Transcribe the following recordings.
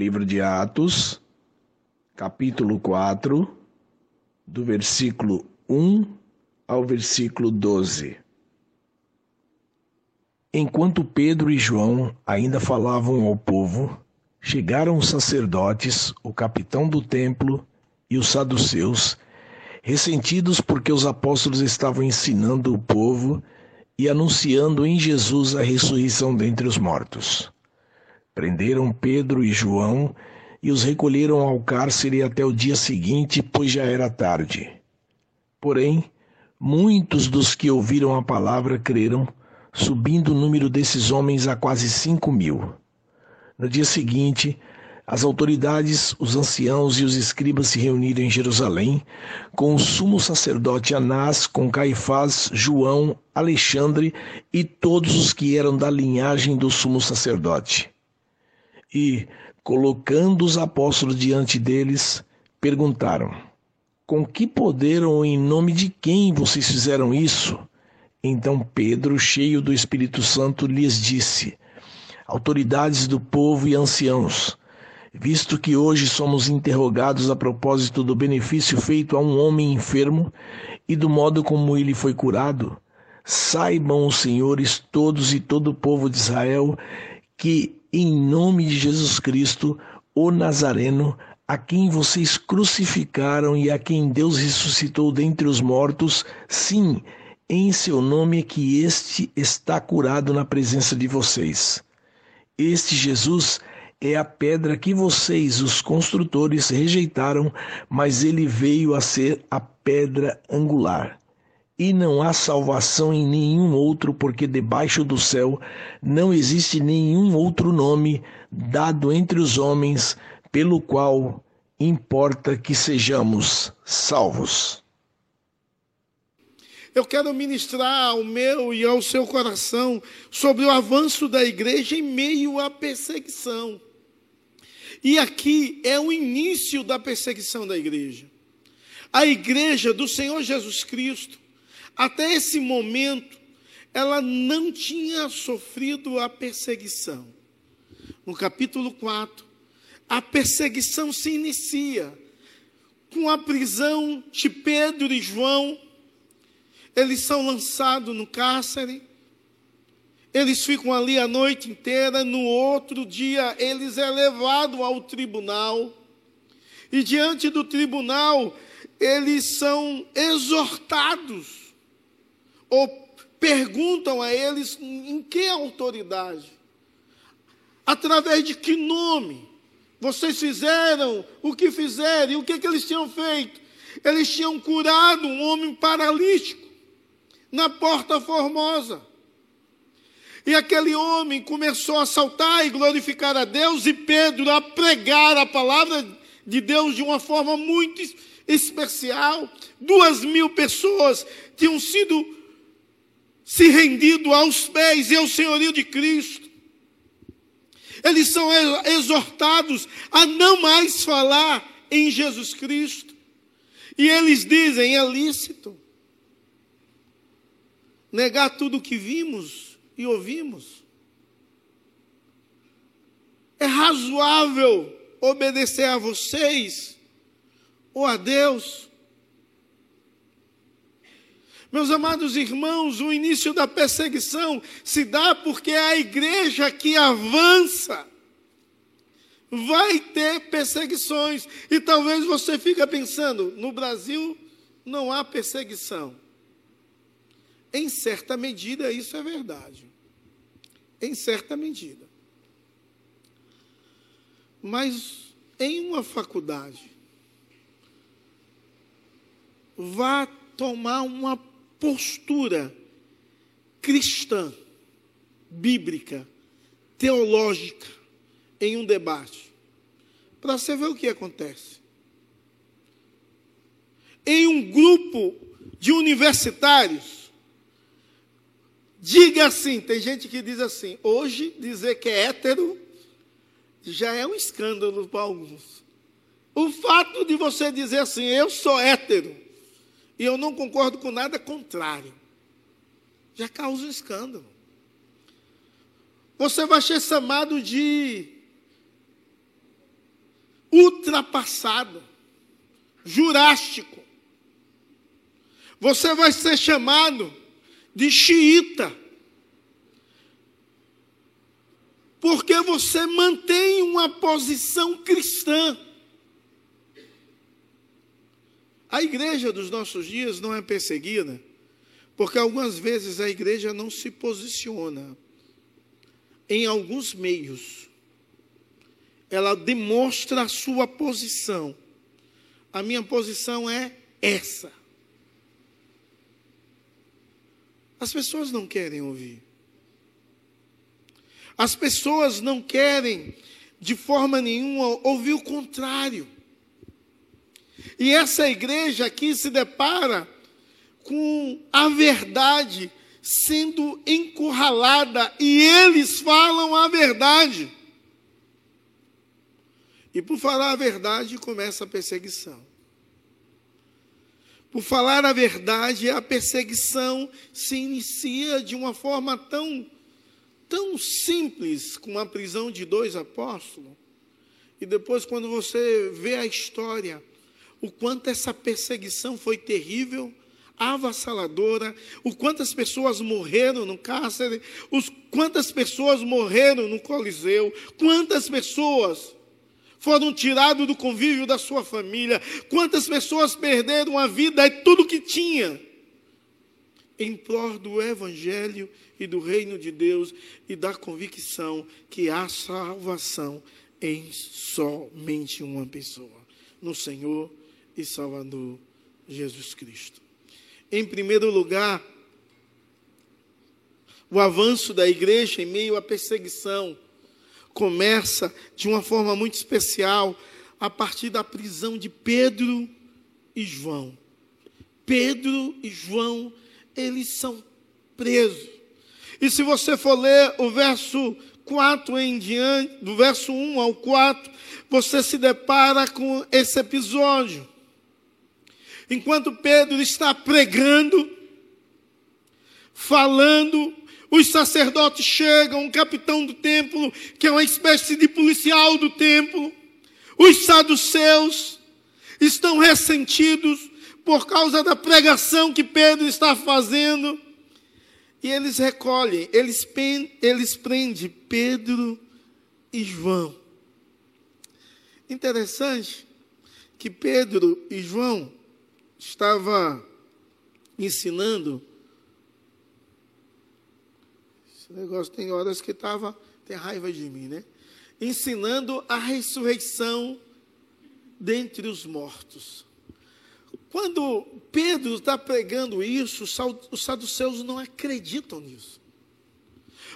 Livro de Atos, capítulo 4, do versículo 1 ao versículo 12. Enquanto Pedro e João ainda falavam ao povo, chegaram os sacerdotes, o capitão do templo e os saduceus, ressentidos porque os apóstolos estavam ensinando o povo e anunciando em Jesus a ressurreição dentre os mortos. Prenderam Pedro e João e os recolheram ao cárcere até o dia seguinte, pois já era tarde. Porém, muitos dos que ouviram a palavra creram, subindo o número desses homens a quase cinco mil. No dia seguinte, as autoridades, os anciãos e os escribas se reuniram em Jerusalém, com o sumo sacerdote Anás, com Caifás, João, Alexandre e todos os que eram da linhagem do sumo sacerdote. E, colocando os apóstolos diante deles, perguntaram: Com que poder ou em nome de quem vocês fizeram isso? Então Pedro, cheio do Espírito Santo, lhes disse: Autoridades do povo e anciãos, visto que hoje somos interrogados a propósito do benefício feito a um homem enfermo e do modo como ele foi curado, saibam os senhores todos e todo o povo de Israel que em nome de Jesus Cristo, o Nazareno, a quem vocês crucificaram e a quem Deus ressuscitou dentre os mortos, sim, em seu nome é que este está curado na presença de vocês. Este Jesus é a pedra que vocês, os construtores, rejeitaram, mas ele veio a ser a pedra angular e não há salvação em nenhum outro, porque debaixo do céu não existe nenhum outro nome dado entre os homens pelo qual importa que sejamos salvos. Eu quero ministrar ao meu e ao seu coração sobre o avanço da igreja em meio à perseguição. E aqui é o início da perseguição da igreja. A igreja do Senhor Jesus Cristo até esse momento, ela não tinha sofrido a perseguição. No capítulo 4, a perseguição se inicia com a prisão de Pedro e João. Eles são lançados no cárcere. Eles ficam ali a noite inteira. No outro dia, eles é levado ao tribunal. E diante do tribunal, eles são exortados ou perguntam a eles em que autoridade, através de que nome vocês fizeram o que fizeram e o que, que eles tinham feito. Eles tinham curado um homem paralítico na Porta Formosa. E aquele homem começou a saltar e glorificar a Deus, e Pedro a pregar a palavra de Deus de uma forma muito especial. Duas mil pessoas tinham sido se rendido aos pés e ao senhorio de Cristo. Eles são exortados a não mais falar em Jesus Cristo. E eles dizem: é lícito negar tudo o que vimos e ouvimos. É razoável obedecer a vocês ou a Deus meus amados irmãos, o início da perseguição se dá porque a igreja que avança vai ter perseguições. E talvez você fique pensando, no Brasil não há perseguição. Em certa medida isso é verdade. Em certa medida. Mas em uma faculdade, vá tomar uma postura cristã, bíblica, teológica em um debate, para você ver o que acontece. Em um grupo de universitários, diga assim: tem gente que diz assim, hoje dizer que é hétero já é um escândalo para alguns. O fato de você dizer assim, eu sou hétero, e eu não concordo com nada contrário. Já causa um escândalo. Você vai ser chamado de ultrapassado, jurástico. Você vai ser chamado de xiita. Porque você mantém uma posição cristã. A igreja dos nossos dias não é perseguida, porque algumas vezes a igreja não se posiciona em alguns meios. Ela demonstra a sua posição. A minha posição é essa. As pessoas não querem ouvir. As pessoas não querem, de forma nenhuma, ouvir o contrário. E essa igreja aqui se depara com a verdade sendo encurralada e eles falam a verdade. E por falar a verdade começa a perseguição. Por falar a verdade, a perseguição se inicia de uma forma tão tão simples, com a prisão de dois apóstolos. E depois quando você vê a história, o quanto essa perseguição foi terrível, avassaladora, o quantas pessoas morreram no cárcere, os quantas pessoas morreram no Coliseu, quantas pessoas foram tiradas do convívio da sua família, quantas pessoas perderam a vida e tudo que tinha em prol do evangelho e do reino de Deus e da convicção que há salvação em somente uma pessoa, no Senhor e Salvador Jesus Cristo. Em primeiro lugar, o avanço da igreja em meio à perseguição começa de uma forma muito especial a partir da prisão de Pedro e João. Pedro e João, eles são presos. E se você for ler o verso 4 em diante, do verso 1 ao 4, você se depara com esse episódio. Enquanto Pedro está pregando, falando, os sacerdotes chegam, o capitão do templo, que é uma espécie de policial do templo, os saduceus estão ressentidos por causa da pregação que Pedro está fazendo. E eles recolhem, eles, eles prendem Pedro e João. Interessante que Pedro e João estava ensinando. Esse negócio tem horas que estava, tem raiva de mim, né? Ensinando a ressurreição dentre os mortos. Quando Pedro está pregando isso, os saduceus não acreditam nisso.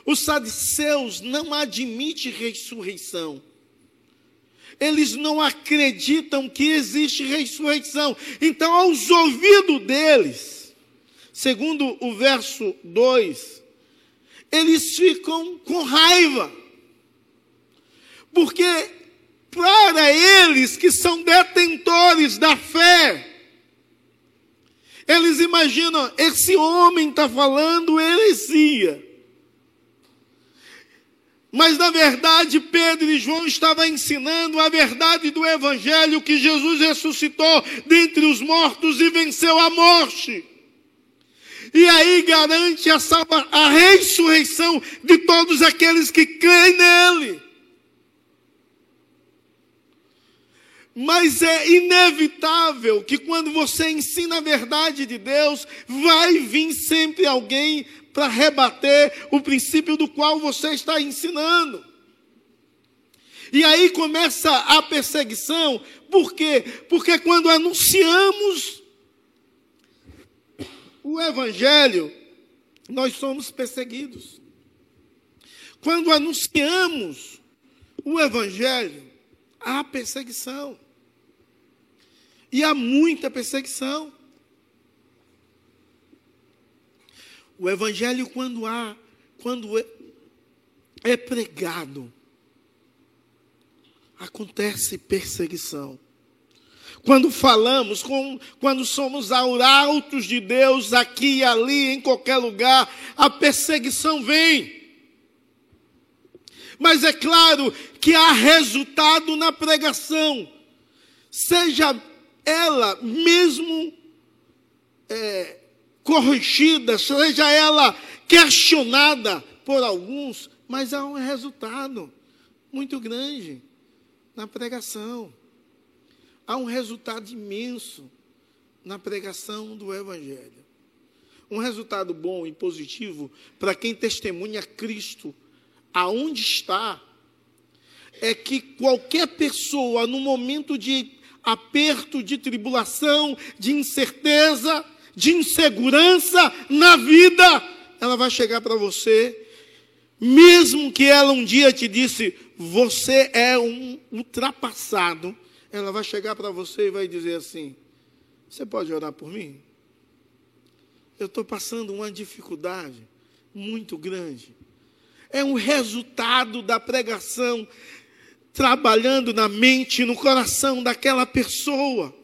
Os saduceus não admitem ressurreição eles não acreditam que existe ressurreição. Então, aos ouvidos deles, segundo o verso 2, eles ficam com raiva. Porque para eles que são detentores da fé, eles imaginam, esse homem está falando heresia. Mas na verdade, Pedro e João estavam ensinando a verdade do Evangelho que Jesus ressuscitou dentre os mortos e venceu a morte. E aí garante a, salva, a ressurreição de todos aqueles que creem nele. Mas é inevitável que quando você ensina a verdade de Deus, vai vir sempre alguém para rebater o princípio do qual você está ensinando. E aí começa a perseguição, por quê? Porque quando anunciamos o Evangelho, nós somos perseguidos. Quando anunciamos o Evangelho, há perseguição. E há muita perseguição. O evangelho quando há, quando é, é pregado, acontece perseguição. Quando falamos, quando somos arautos de Deus aqui e ali, em qualquer lugar, a perseguição vem. Mas é claro que há resultado na pregação, seja ela mesmo é, corrigida, seja ela questionada por alguns, mas há um resultado muito grande na pregação. Há um resultado imenso na pregação do Evangelho. Um resultado bom e positivo para quem testemunha Cristo aonde está, é que qualquer pessoa, no momento de aperto, de tribulação, de incerteza, de insegurança na vida, ela vai chegar para você, mesmo que ela um dia te disse, você é um ultrapassado, ela vai chegar para você e vai dizer assim: Você pode orar por mim? Eu estou passando uma dificuldade muito grande. É um resultado da pregação trabalhando na mente e no coração daquela pessoa.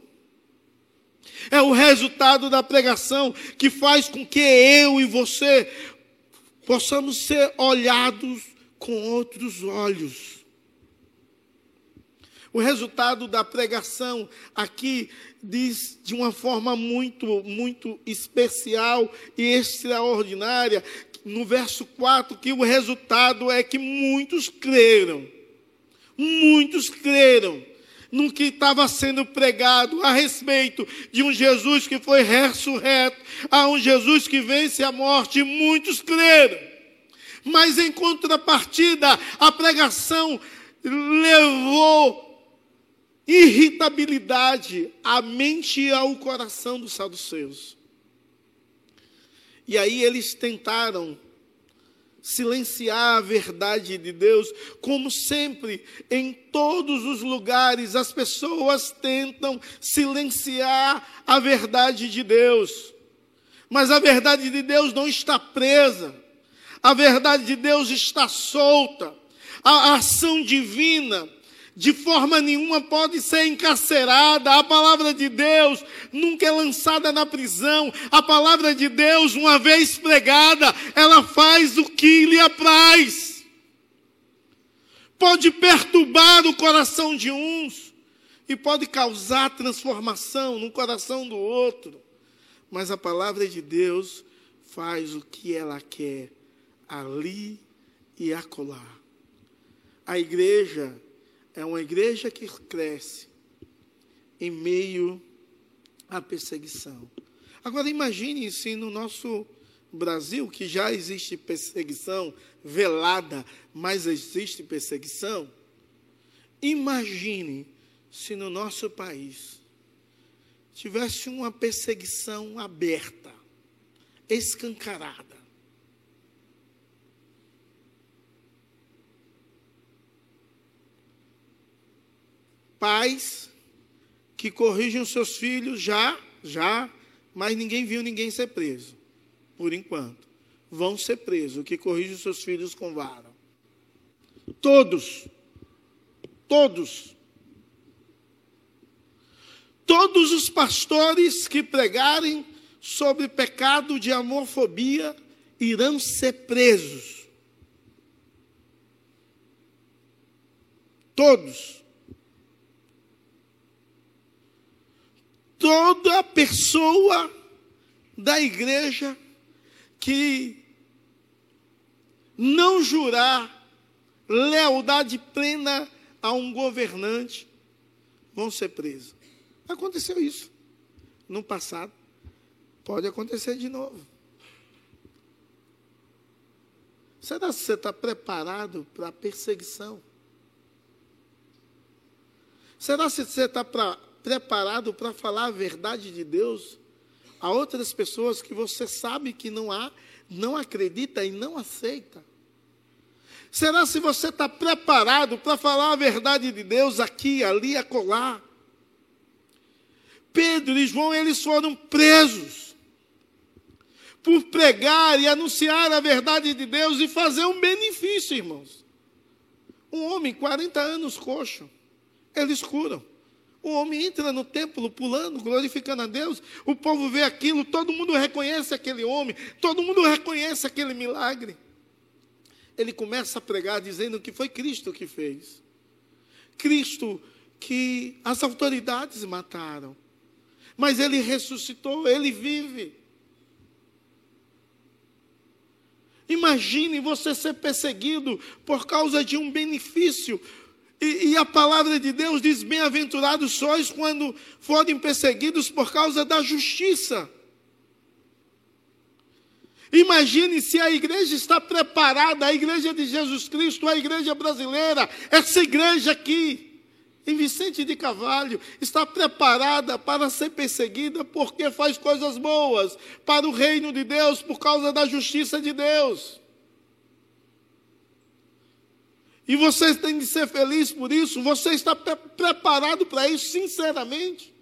É o resultado da pregação que faz com que eu e você possamos ser olhados com outros olhos. O resultado da pregação aqui diz de uma forma muito, muito especial e extraordinária, no verso 4, que o resultado é que muitos creram. Muitos creram no que estava sendo pregado a respeito de um Jesus que foi ressurreto, a um Jesus que vence a morte, muitos creram. Mas em contrapartida, a pregação levou irritabilidade à mente e ao coração dos saduceus. E aí eles tentaram silenciar a verdade de Deus, como sempre, em todos os lugares, as pessoas tentam silenciar a verdade de Deus. Mas a verdade de Deus não está presa, a verdade de Deus está solta, a ação divina de forma nenhuma pode ser encarcerada. A palavra de Deus nunca é lançada na prisão. A palavra de Deus, uma vez pregada, ela faz o que lhe apraz. Pode perturbar o coração de uns e pode causar transformação no coração do outro. Mas a palavra de Deus faz o que ela quer ali e acolá. A igreja é uma igreja que cresce em meio à perseguição. Agora imagine se no nosso Brasil, que já existe perseguição velada, mas existe perseguição, imagine se no nosso país tivesse uma perseguição aberta, escancarada. Pais que corrigem os seus filhos já, já, mas ninguém viu ninguém ser preso, por enquanto. Vão ser presos, que corrige os seus filhos com vara. Todos, todos. Todos os pastores que pregarem sobre pecado de homofobia irão ser presos. Todos. Toda pessoa da igreja que não jurar lealdade plena a um governante vão ser presos. Aconteceu isso no passado. Pode acontecer de novo. Será que você está preparado para a perseguição? Será que você está preparado para falar a verdade de Deus a outras pessoas que você sabe que não há, não acredita e não aceita? Será se você está preparado para falar a verdade de Deus aqui, ali, acolá? Pedro e João, eles foram presos por pregar e anunciar a verdade de Deus e fazer um benefício, irmãos. Um homem, 40 anos coxo, eles curam. O homem entra no templo pulando, glorificando a Deus. O povo vê aquilo, todo mundo reconhece aquele homem, todo mundo reconhece aquele milagre. ele começa a pregar dizendo que foi Cristo que fez. Cristo que as autoridades mataram. Mas ele ressuscitou, ele vive. Imagine você ser perseguido por causa de um benefício. E, e a palavra de Deus diz: Bem-aventurados sois quando forem perseguidos por causa da justiça. Imagine se a igreja está preparada, a igreja de Jesus Cristo, a igreja brasileira, essa igreja aqui em Vicente de Cavalho está preparada para ser perseguida porque faz coisas boas para o reino de Deus, por causa da justiça de Deus. E você tem de ser feliz por isso, você está pre preparado para isso, sinceramente.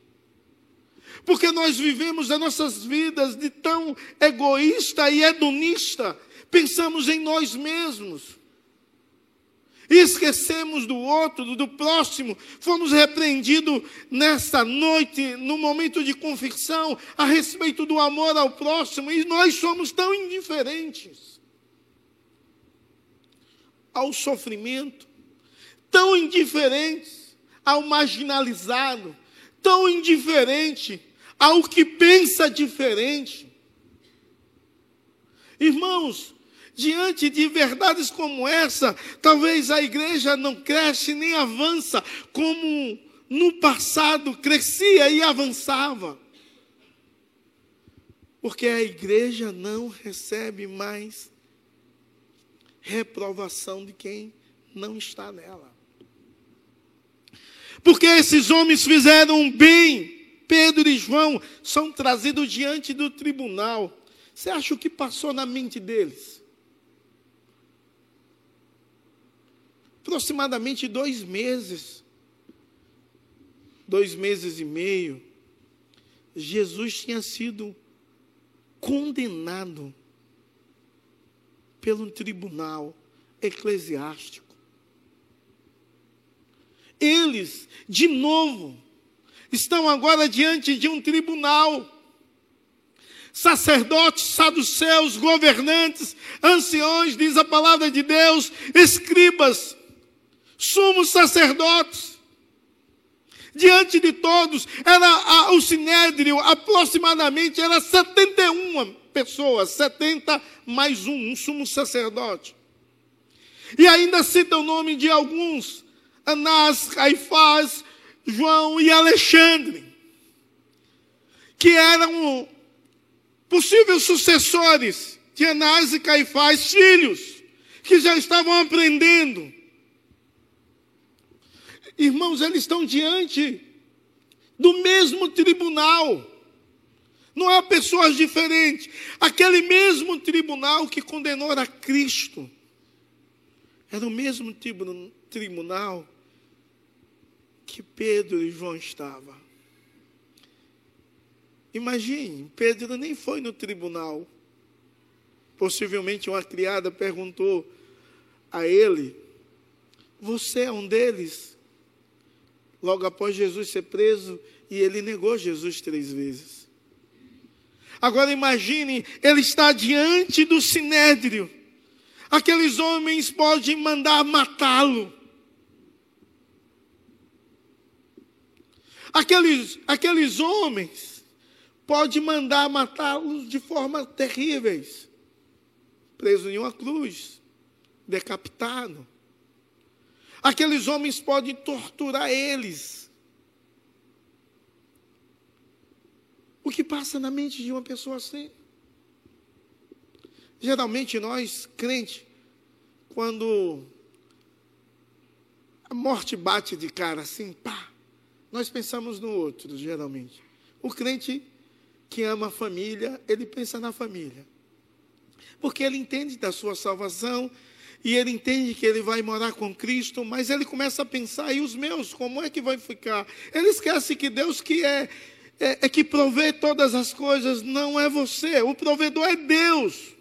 Porque nós vivemos as nossas vidas de tão egoísta e hedonista, pensamos em nós mesmos. Esquecemos do outro, do próximo, fomos repreendidos nesta noite, no momento de confissão, a respeito do amor ao próximo, e nós somos tão indiferentes ao sofrimento, tão indiferentes ao marginalizado, tão indiferente ao que pensa diferente. Irmãos, Diante de verdades como essa, talvez a igreja não cresce nem avança como no passado crescia e avançava. Porque a igreja não recebe mais reprovação de quem não está nela. Porque esses homens fizeram bem, Pedro e João são trazidos diante do tribunal. Você acha o que passou na mente deles? aproximadamente dois meses, dois meses e meio, Jesus tinha sido condenado pelo tribunal eclesiástico. Eles, de novo, estão agora diante de um tribunal. Sacerdotes, saduceus, governantes, anciões, diz a palavra de Deus, escribas, sumos sacerdotes. Diante de todos, era a, o sinédrio, aproximadamente, era 71 pessoas, 70 mais um, um sumo sacerdote. E ainda cita o nome de alguns, Anás, Caifás, João e Alexandre, que eram possíveis sucessores de Anás e Caifás, filhos, que já estavam aprendendo Irmãos, eles estão diante do mesmo tribunal. Não é pessoas diferentes. Aquele mesmo tribunal que condenou a Cristo. Era o mesmo tribunal que Pedro e João estavam. Imagine, Pedro nem foi no tribunal. Possivelmente uma criada perguntou a ele: Você é um deles? logo após Jesus ser preso, e ele negou Jesus três vezes. Agora imagine, ele está diante do sinédrio. Aqueles homens podem mandar matá-lo. Aqueles, aqueles homens podem mandar matá-los de formas terríveis. Preso em uma cruz, decapitado. Aqueles homens podem torturar eles. O que passa na mente de uma pessoa assim? Geralmente nós, crente, quando a morte bate de cara assim, pá, nós pensamos no outro, geralmente. O crente que ama a família, ele pensa na família. Porque ele entende da sua salvação, e ele entende que ele vai morar com Cristo, mas ele começa a pensar, e os meus, como é que vai ficar? Ele esquece que Deus que é, é, é que provê todas as coisas, não é você, o provedor é Deus.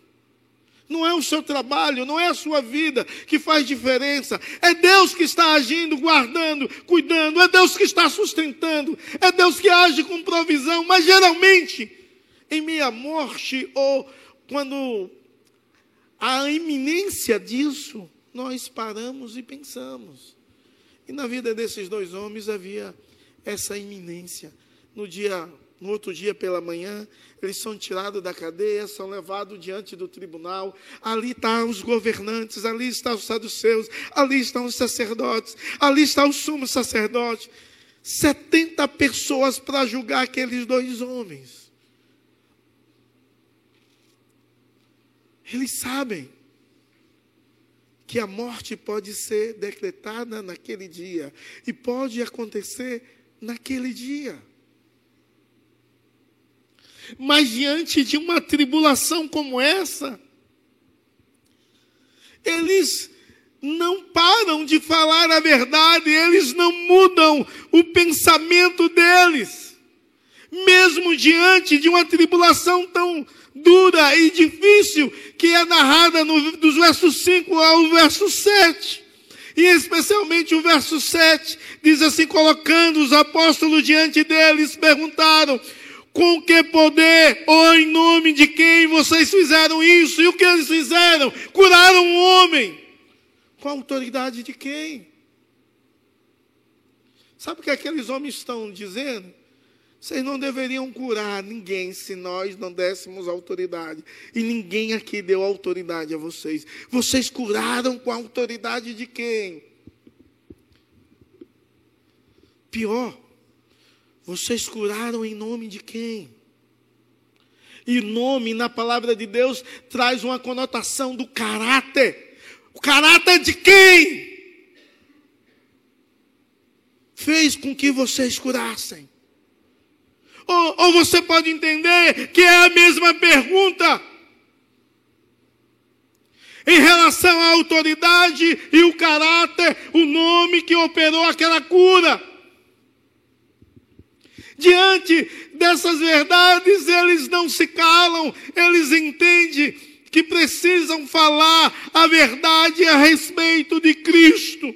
Não é o seu trabalho, não é a sua vida que faz diferença. É Deus que está agindo, guardando, cuidando. É Deus que está sustentando. É Deus que age com provisão. Mas geralmente, em minha morte ou quando a iminência disso, nós paramos e pensamos. E na vida desses dois homens havia essa iminência. No dia, no outro dia pela manhã, eles são tirados da cadeia, são levados diante do tribunal. Ali estão os governantes, ali estão os saduceus, ali estão os sacerdotes, ali está o sumo sacerdote. 70 pessoas para julgar aqueles dois homens. Eles sabem que a morte pode ser decretada naquele dia e pode acontecer naquele dia. Mas diante de uma tribulação como essa, eles não param de falar a verdade, eles não mudam o pensamento deles. Mesmo diante de uma tribulação tão dura e difícil que é narrada no, dos versos 5 ao verso 7. E especialmente o verso 7 diz assim: colocando os apóstolos diante deles, perguntaram: com que poder ou em nome de quem vocês fizeram isso? E o que eles fizeram? Curaram um homem. Com a autoridade de quem? Sabe o que aqueles homens estão dizendo? Vocês não deveriam curar ninguém se nós não dessemos autoridade. E ninguém aqui deu autoridade a vocês. Vocês curaram com a autoridade de quem? Pior, vocês curaram em nome de quem? E nome na palavra de Deus traz uma conotação do caráter. O caráter de quem? Fez com que vocês curassem. Ou, ou você pode entender que é a mesma pergunta em relação à autoridade e o caráter, o nome que operou aquela cura. Diante dessas verdades, eles não se calam, eles entendem que precisam falar a verdade a respeito de Cristo.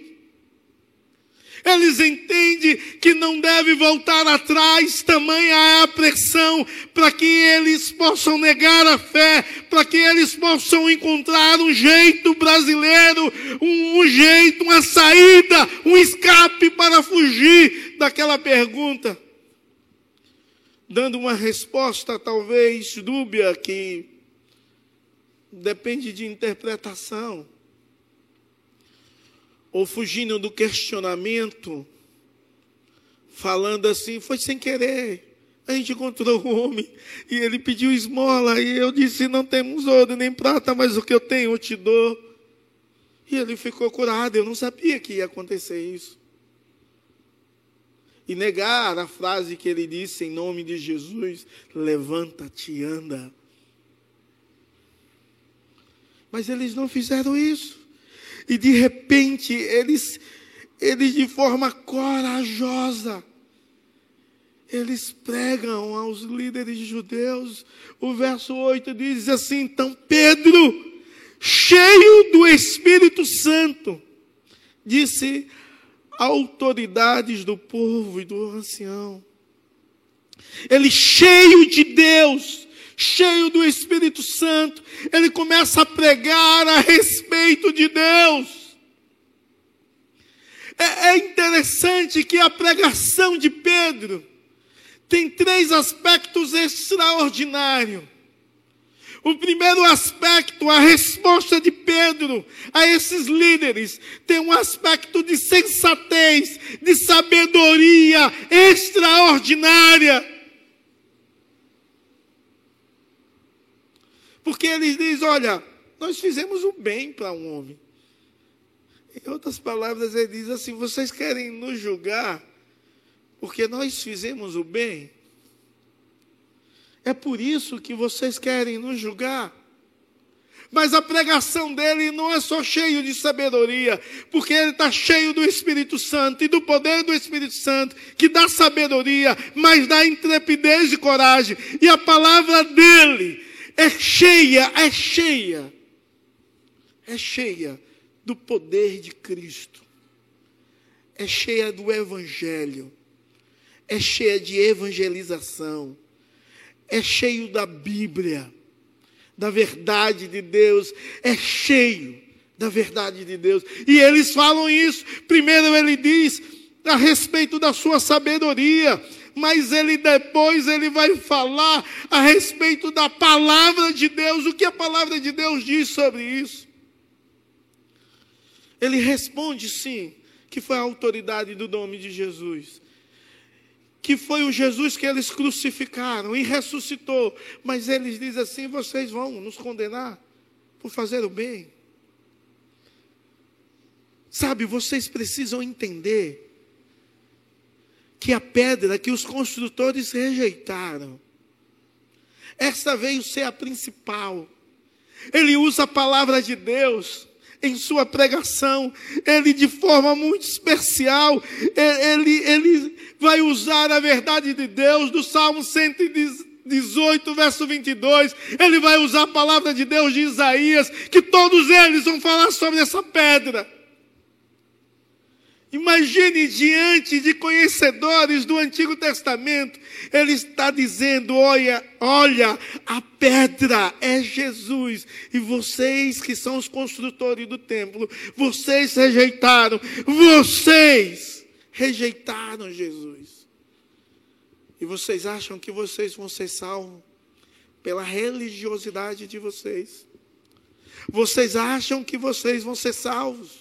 Eles entendem que não deve voltar atrás, tamanha é a pressão para que eles possam negar a fé, para que eles possam encontrar um jeito brasileiro, um, um jeito, uma saída, um escape para fugir daquela pergunta. Dando uma resposta talvez dúbia que depende de interpretação ou fugindo do questionamento, falando assim, foi sem querer. A gente encontrou um homem e ele pediu esmola e eu disse: Não temos ouro nem prata, mas o que eu tenho eu te dou. E ele ficou curado. Eu não sabia que ia acontecer isso. E negar a frase que ele disse em nome de Jesus: Levanta-te e anda. Mas eles não fizeram isso. E de repente, eles, eles de forma corajosa, eles pregam aos líderes judeus. O verso 8 diz assim: então Pedro, cheio do Espírito Santo, disse autoridades do povo e do ancião. Ele cheio de Deus, cheio do Espírito Santo, ele começa a pregar a respeito de Deus. É, é interessante que a pregação de Pedro tem três aspectos extraordinários. O primeiro aspecto, a resposta de Pedro a esses líderes, tem um aspecto de sensatez, de sabedoria extraordinária. Porque ele diz: olha, nós fizemos o bem para um homem. Em outras palavras, ele diz assim: vocês querem nos julgar porque nós fizemos o bem? É por isso que vocês querem nos julgar? Mas a pregação dele não é só cheio de sabedoria, porque ele está cheio do Espírito Santo e do poder do Espírito Santo, que dá sabedoria, mas dá intrepidez e coragem. E a palavra dele é cheia, é cheia, é cheia do poder de Cristo, é cheia do Evangelho, é cheia de evangelização, é cheio da Bíblia. da verdade de Deus, é cheio da verdade de Deus. E eles falam isso. Primeiro ele diz a respeito da sua sabedoria, mas ele depois ele vai falar a respeito da palavra de Deus, o que a palavra de Deus diz sobre isso. Ele responde sim, que foi a autoridade do nome de Jesus. Que foi o Jesus que eles crucificaram e ressuscitou. Mas eles dizem assim: vocês vão nos condenar por fazer o bem. Sabe, vocês precisam entender que a pedra que os construtores rejeitaram, esta veio ser a principal. Ele usa a palavra de Deus em sua pregação, ele de forma muito especial, ele, ele vai usar a verdade de Deus do Salmo 118, verso 22, ele vai usar a palavra de Deus de Isaías, que todos eles vão falar sobre essa pedra. Imagine diante de conhecedores do Antigo Testamento, ele está dizendo: olha, olha, a pedra é Jesus, e vocês que são os construtores do templo, vocês rejeitaram, vocês rejeitaram Jesus. E vocês acham que vocês vão ser salvos pela religiosidade de vocês? Vocês acham que vocês vão ser salvos?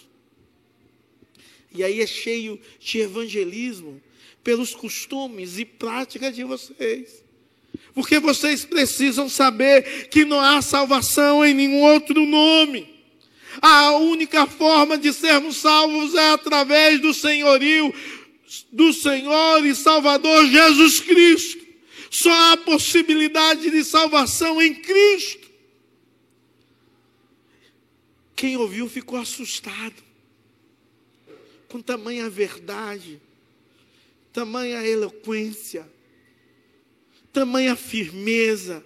E aí é cheio de evangelismo pelos costumes e práticas de vocês. Porque vocês precisam saber que não há salvação em nenhum outro nome. A única forma de sermos salvos é através do senhorio do Senhor e Salvador Jesus Cristo. Só há possibilidade de salvação em Cristo. Quem ouviu ficou assustado com tamanha verdade, tamanha eloquência, tamanha firmeza,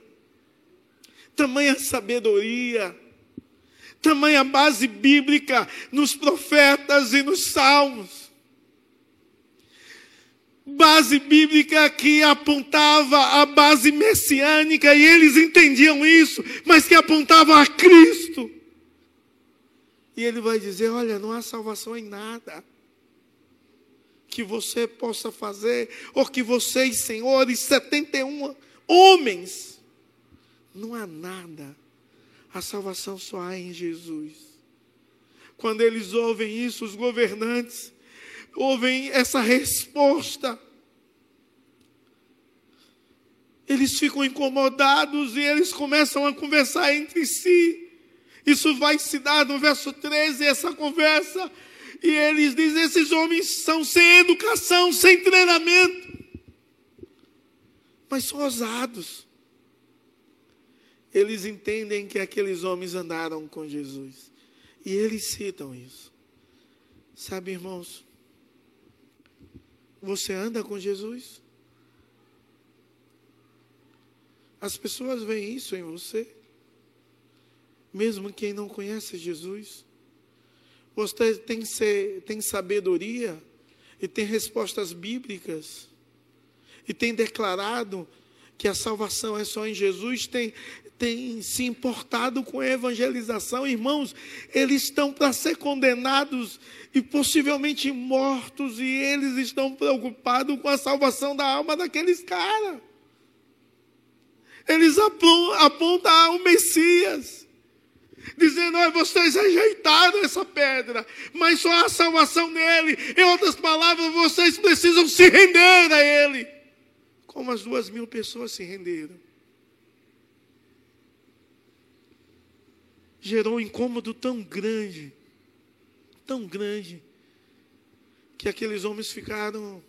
tamanha sabedoria, tamanha base bíblica nos profetas e nos salmos. Base bíblica que apontava a base messiânica e eles entendiam isso, mas que apontava a Cristo. E ele vai dizer: Olha, não há salvação em nada que você possa fazer, ou que vocês, senhores, 71 homens, não há nada. A salvação só há em Jesus. Quando eles ouvem isso, os governantes ouvem essa resposta. Eles ficam incomodados e eles começam a conversar entre si. Isso vai se dar no verso 13, essa conversa e eles dizem: esses homens são sem educação, sem treinamento, mas são ousados. Eles entendem que aqueles homens andaram com Jesus. E eles citam isso. Sabe, irmãos, você anda com Jesus? As pessoas veem isso em você, mesmo quem não conhece Jesus. Você tem, ser, tem sabedoria e tem respostas bíblicas e tem declarado que a salvação é só em Jesus, tem, tem se importado com a evangelização. Irmãos, eles estão para ser condenados e possivelmente mortos, e eles estão preocupados com a salvação da alma daqueles caras. Eles apontam ao Messias dizendo: Olha, vocês rejeitaram essa pedra, mas só há salvação nele. Em outras palavras, vocês precisam se render a ele, como as duas mil pessoas se renderam. Gerou um incômodo tão grande, tão grande, que aqueles homens ficaram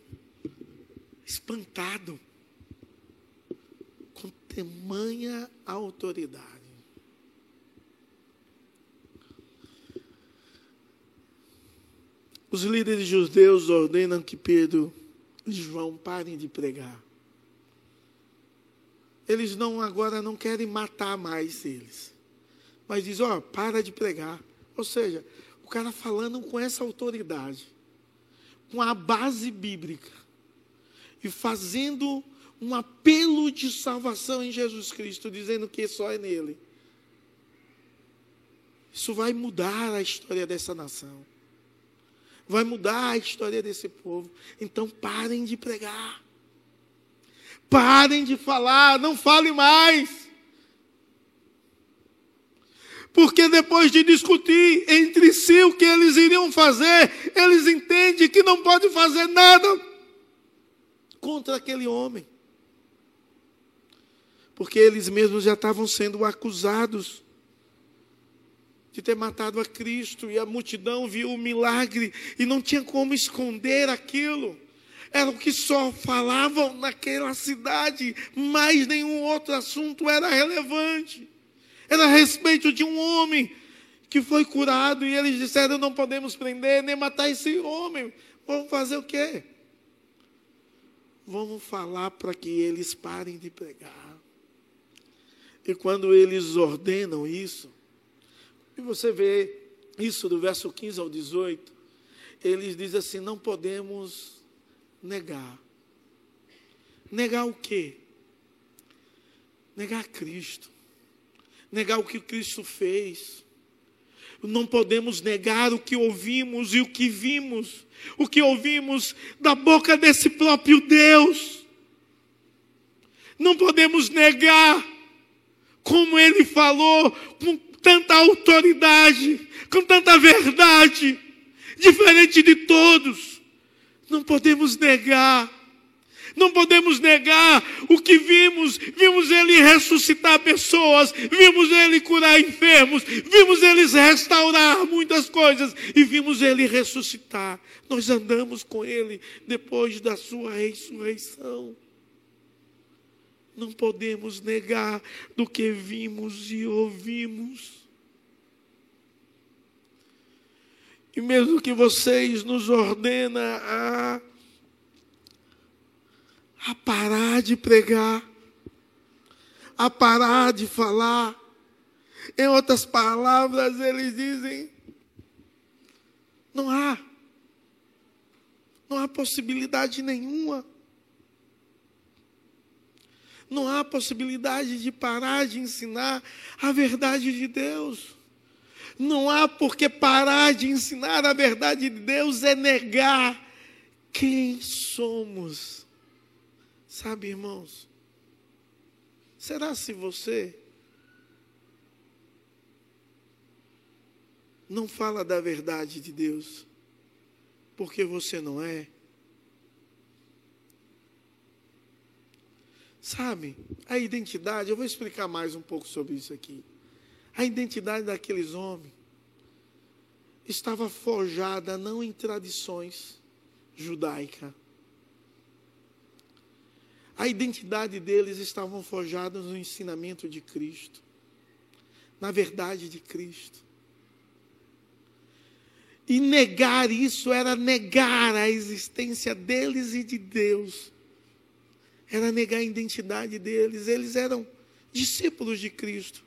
espantados com tamanha autoridade. Os líderes judeus ordenam que Pedro e João parem de pregar. Eles não agora não querem matar mais eles. Mas diz, ó, oh, para de pregar. Ou seja, o cara falando com essa autoridade, com a base bíblica e fazendo um apelo de salvação em Jesus Cristo, dizendo que só é nele. Isso vai mudar a história dessa nação. Vai mudar a história desse povo. Então parem de pregar. Parem de falar, não fale mais. Porque depois de discutir entre si o que eles iriam fazer, eles entendem que não pode fazer nada contra aquele homem. Porque eles mesmos já estavam sendo acusados de ter matado a Cristo e a multidão viu o milagre e não tinha como esconder aquilo. Era o que só falavam naquela cidade, mais nenhum outro assunto era relevante. Era a respeito de um homem que foi curado e eles disseram: não podemos prender nem matar esse homem. Vamos fazer o quê? Vamos falar para que eles parem de pregar. E quando eles ordenam isso, e você vê isso do verso 15 ao 18, eles dizem assim: não podemos negar. Negar o quê? Negar Cristo. Negar o que Cristo fez. Não podemos negar o que ouvimos e o que vimos, o que ouvimos da boca desse próprio Deus. Não podemos negar como ele falou com tanta autoridade, com tanta verdade, diferente de todos. Não podemos negar. Não podemos negar o que vimos. Vimos ele ressuscitar pessoas, vimos ele curar enfermos, vimos ele restaurar muitas coisas e vimos ele ressuscitar. Nós andamos com ele depois da sua ressurreição. Não podemos negar do que vimos e ouvimos. E mesmo que vocês nos ordena a, a parar de pregar, a parar de falar, em outras palavras, eles dizem: não há, não há possibilidade nenhuma. Não há possibilidade de parar de ensinar a verdade de Deus. Não há porque parar de ensinar a verdade de Deus é negar quem somos. Sabe, irmãos? Será se você não fala da verdade de Deus porque você não é? Sabe, a identidade, eu vou explicar mais um pouco sobre isso aqui. A identidade daqueles homens estava forjada não em tradições judaicas. A identidade deles estava forjada no ensinamento de Cristo, na verdade de Cristo. E negar isso era negar a existência deles e de Deus. Era negar a identidade deles. Eles eram discípulos de Cristo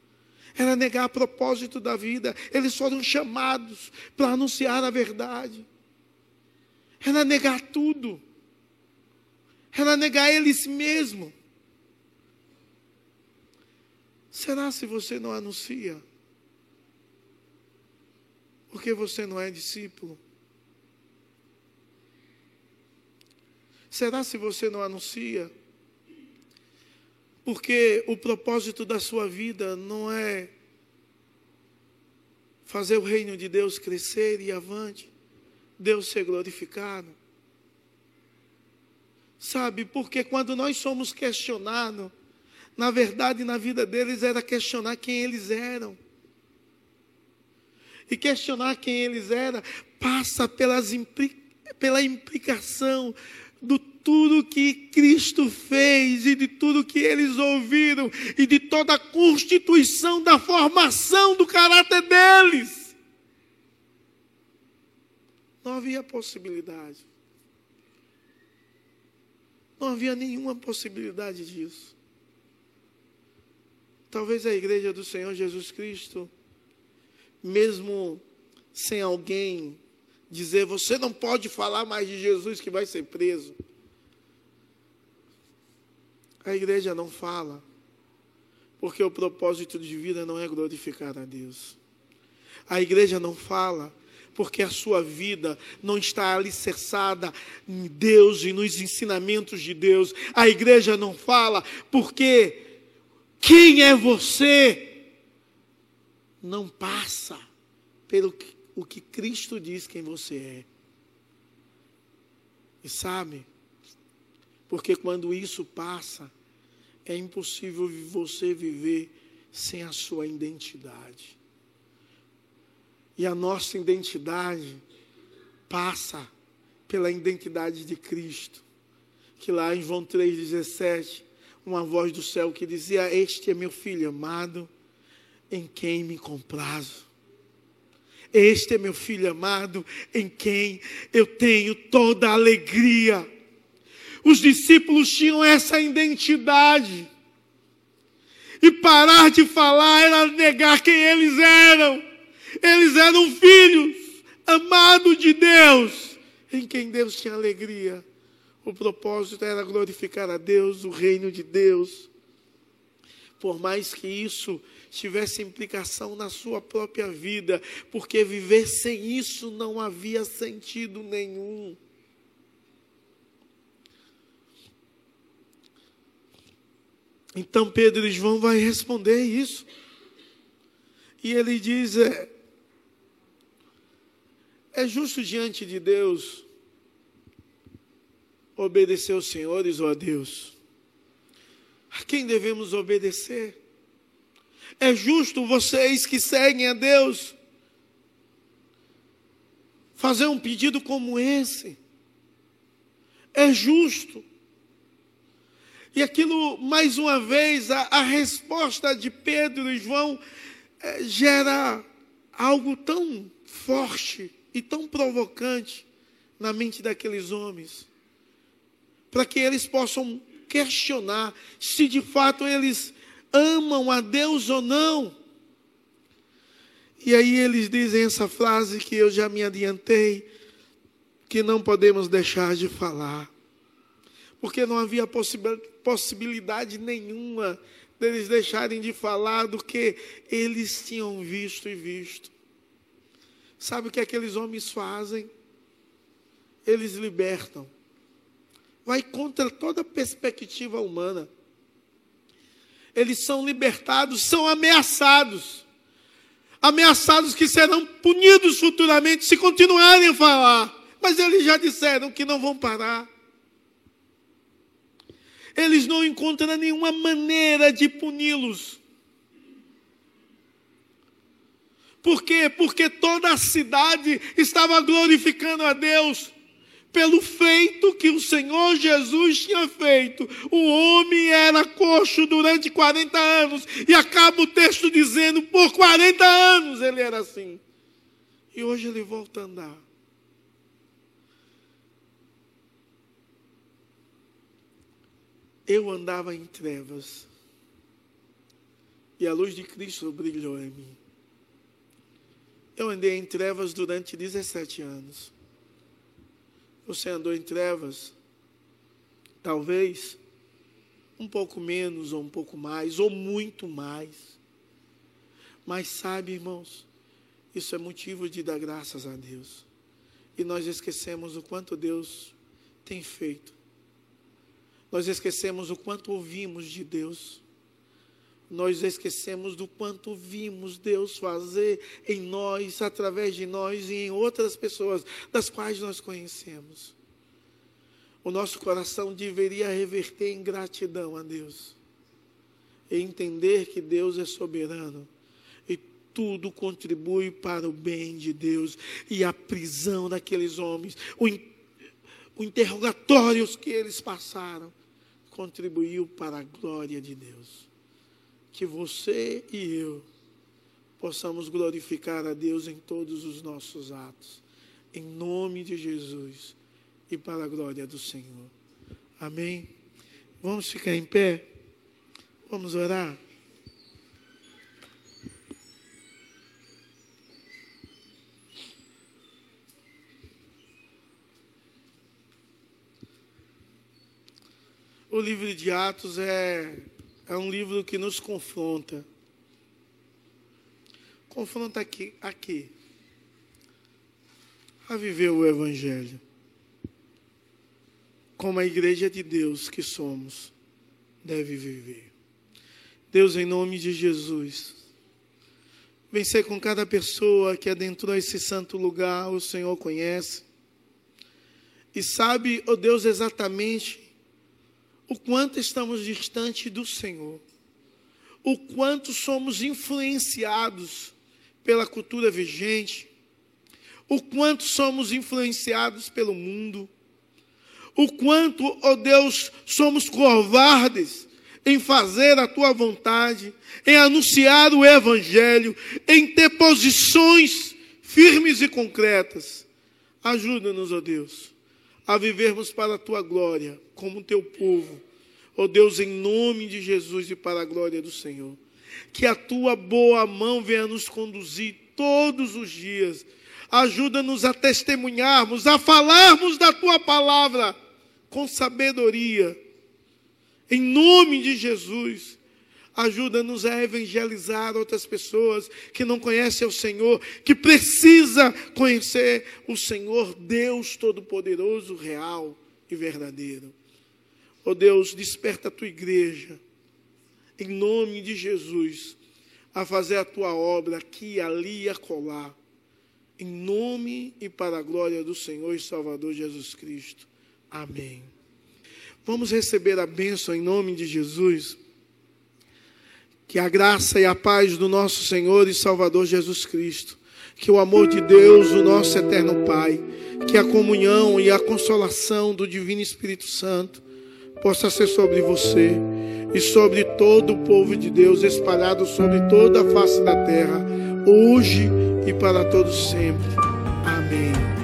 era negar a propósito da vida. Eles foram chamados para anunciar a verdade. Era negar tudo. Era negar eles mesmos. Será se você não anuncia? Porque você não é discípulo? Será se você não anuncia? Porque o propósito da sua vida não é fazer o reino de Deus crescer e avante, Deus ser glorificado. Sabe, porque quando nós somos questionados, na verdade, na vida deles era questionar quem eles eram. E questionar quem eles eram passa pelas, pela implicação do tudo que Cristo fez e de tudo que eles ouviram e de toda a constituição da formação do caráter deles. Não havia possibilidade. Não havia nenhuma possibilidade disso. Talvez a igreja do Senhor Jesus Cristo, mesmo sem alguém dizer, você não pode falar mais de Jesus que vai ser preso. A igreja não fala, porque o propósito de vida não é glorificar a Deus. A igreja não fala porque a sua vida não está alicerçada em Deus e nos ensinamentos de Deus. A igreja não fala porque quem é você não passa pelo que, o que Cristo diz quem você é. E sabe? Porque quando isso passa, é impossível você viver sem a sua identidade. E a nossa identidade passa pela identidade de Cristo. Que lá em João 3,17, uma voz do céu que dizia: Este é meu filho amado, em quem me comprazo. Este é meu filho amado, em quem eu tenho toda a alegria. Os discípulos tinham essa identidade. E parar de falar era negar quem eles eram. Eles eram filhos amados de Deus, em quem Deus tinha alegria. O propósito era glorificar a Deus, o reino de Deus. Por mais que isso tivesse implicação na sua própria vida, porque viver sem isso não havia sentido nenhum. Então Pedro e João vai responder isso. E ele diz: é, é justo diante de Deus obedecer aos senhores ou a Deus? A quem devemos obedecer? É justo vocês que seguem a Deus fazer um pedido como esse? É justo. E aquilo, mais uma vez, a, a resposta de Pedro e João é, gera algo tão forte e tão provocante na mente daqueles homens, para que eles possam questionar se de fato eles amam a Deus ou não. E aí eles dizem essa frase que eu já me adiantei, que não podemos deixar de falar, porque não havia possibilidade nenhuma deles deixarem de falar do que eles tinham visto e visto. Sabe o que aqueles homens fazem? Eles libertam. Vai contra toda perspectiva humana. Eles são libertados, são ameaçados. Ameaçados que serão punidos futuramente se continuarem a falar. Mas eles já disseram que não vão parar. Eles não encontram nenhuma maneira de puni-los. Por quê? Porque toda a cidade estava glorificando a Deus pelo feito que o Senhor Jesus tinha feito. O homem era coxo durante 40 anos, e acaba o texto dizendo: por 40 anos ele era assim. E hoje ele volta a andar. Eu andava em trevas, e a luz de Cristo brilhou em mim. Eu andei em trevas durante 17 anos. Você andou em trevas? Talvez um pouco menos, ou um pouco mais, ou muito mais. Mas sabe, irmãos, isso é motivo de dar graças a Deus. E nós esquecemos o quanto Deus tem feito. Nós esquecemos o quanto ouvimos de Deus nós esquecemos do quanto vimos Deus fazer em nós, através de nós e em outras pessoas das quais nós conhecemos. O nosso coração deveria reverter em gratidão a Deus e entender que Deus é soberano e tudo contribui para o bem de Deus e a prisão daqueles homens, o, o interrogatórios que eles passaram, contribuiu para a glória de Deus que você e eu possamos glorificar a Deus em todos os nossos atos, em nome de Jesus e para a glória do Senhor. Amém? Vamos ficar em pé? Vamos orar? O livro de Atos é é um livro que nos confronta confronta aqui, aqui a viver o Evangelho. Como a igreja de Deus que somos, deve viver. Deus, em nome de Jesus, vencer com cada pessoa que adentrou esse santo lugar, o Senhor conhece. E sabe, ó oh Deus, exatamente o quanto estamos distante do Senhor, o quanto somos influenciados pela cultura vigente, o quanto somos influenciados pelo mundo, o quanto, ó oh Deus, somos covardes em fazer a tua vontade, em anunciar o Evangelho, em ter posições firmes e concretas. Ajuda-nos, ó Deus, a vivermos para a tua glória, como teu povo. Ó Deus, em nome de Jesus e para a glória do Senhor. Que a tua boa mão venha nos conduzir todos os dias. Ajuda-nos a testemunharmos, a falarmos da tua palavra com sabedoria. Em nome de Jesus. Ajuda-nos a evangelizar outras pessoas que não conhecem o Senhor, que precisa conhecer o Senhor, Deus Todo-Poderoso, real e verdadeiro. Oh Deus, desperta a tua igreja, em nome de Jesus, a fazer a tua obra aqui, ali e acolá, em nome e para a glória do Senhor e Salvador Jesus Cristo. Amém. Vamos receber a bênção em nome de Jesus. Que a graça e a paz do nosso Senhor e Salvador Jesus Cristo, que o amor de Deus, o nosso eterno Pai, que a comunhão e a consolação do Divino Espírito Santo possa ser sobre você e sobre todo o povo de Deus espalhado sobre toda a face da terra, hoje e para todos sempre. Amém.